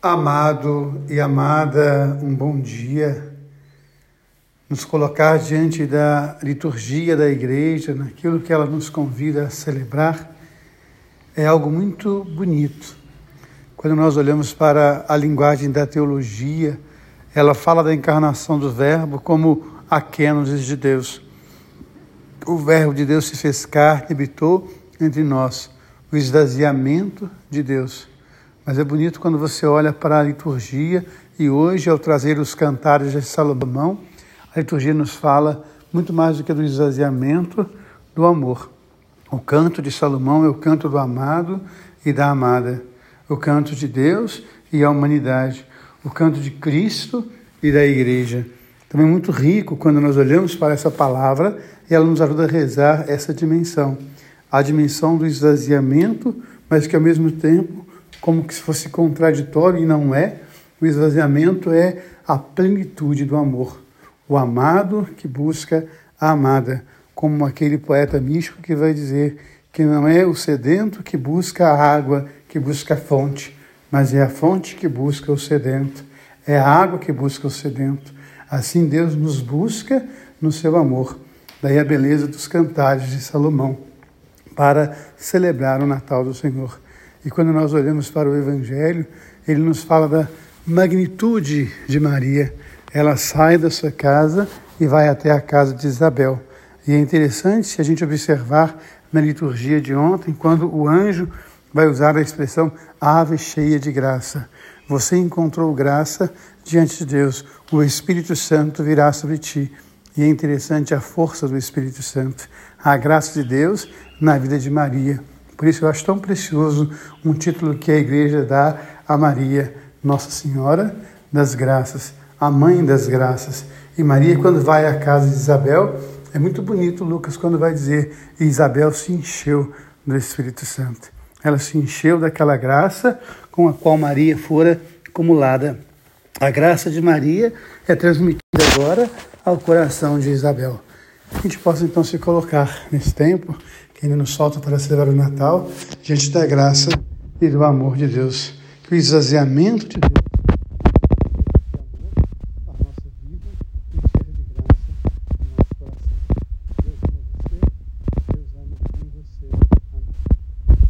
Amado e amada, um bom dia. Nos colocar diante da liturgia da igreja, naquilo que ela nos convida a celebrar, é algo muito bonito. Quando nós olhamos para a linguagem da teologia, ela fala da encarnação do Verbo como a de Deus. O Verbo de Deus se fez carne e habitou entre nós, o esvaziamento de Deus mas é bonito quando você olha para a liturgia e hoje, ao trazer os cantares de Salomão, a liturgia nos fala muito mais do que do esvaziamento do amor. O canto de Salomão é o canto do amado e da amada, o canto de Deus e a humanidade, o canto de Cristo e da igreja. Também é muito rico quando nós olhamos para essa palavra e ela nos ajuda a rezar essa dimensão, a dimensão do esvaziamento, mas que ao mesmo tempo como que se fosse contraditório e não é. O esvaziamento é a plenitude do amor. O amado que busca a amada, como aquele poeta místico que vai dizer que não é o sedento que busca a água, que busca a fonte, mas é a fonte que busca o sedento, é a água que busca o sedento. Assim Deus nos busca no seu amor. Daí a beleza dos cantares de Salomão para celebrar o Natal do Senhor. E quando nós olhamos para o Evangelho, ele nos fala da magnitude de Maria. Ela sai da sua casa e vai até a casa de Isabel. E é interessante a gente observar na liturgia de ontem, quando o anjo vai usar a expressão ave cheia de graça. Você encontrou graça diante de Deus, o Espírito Santo virá sobre ti. E é interessante a força do Espírito Santo, a graça de Deus na vida de Maria. Por isso eu acho tão precioso um título que a igreja dá a Maria, Nossa Senhora das Graças, a Mãe das Graças. E Maria, quando vai à casa de Isabel, é muito bonito Lucas quando vai dizer: Isabel se encheu do Espírito Santo. Ela se encheu daquela graça com a qual Maria fora acumulada. A graça de Maria é transmitida agora ao coração de Isabel. A gente possa então se colocar nesse tempo que ainda nos falta para celebrar o Natal, diante da graça e do amor de Deus. Que o esvaziamento de Deus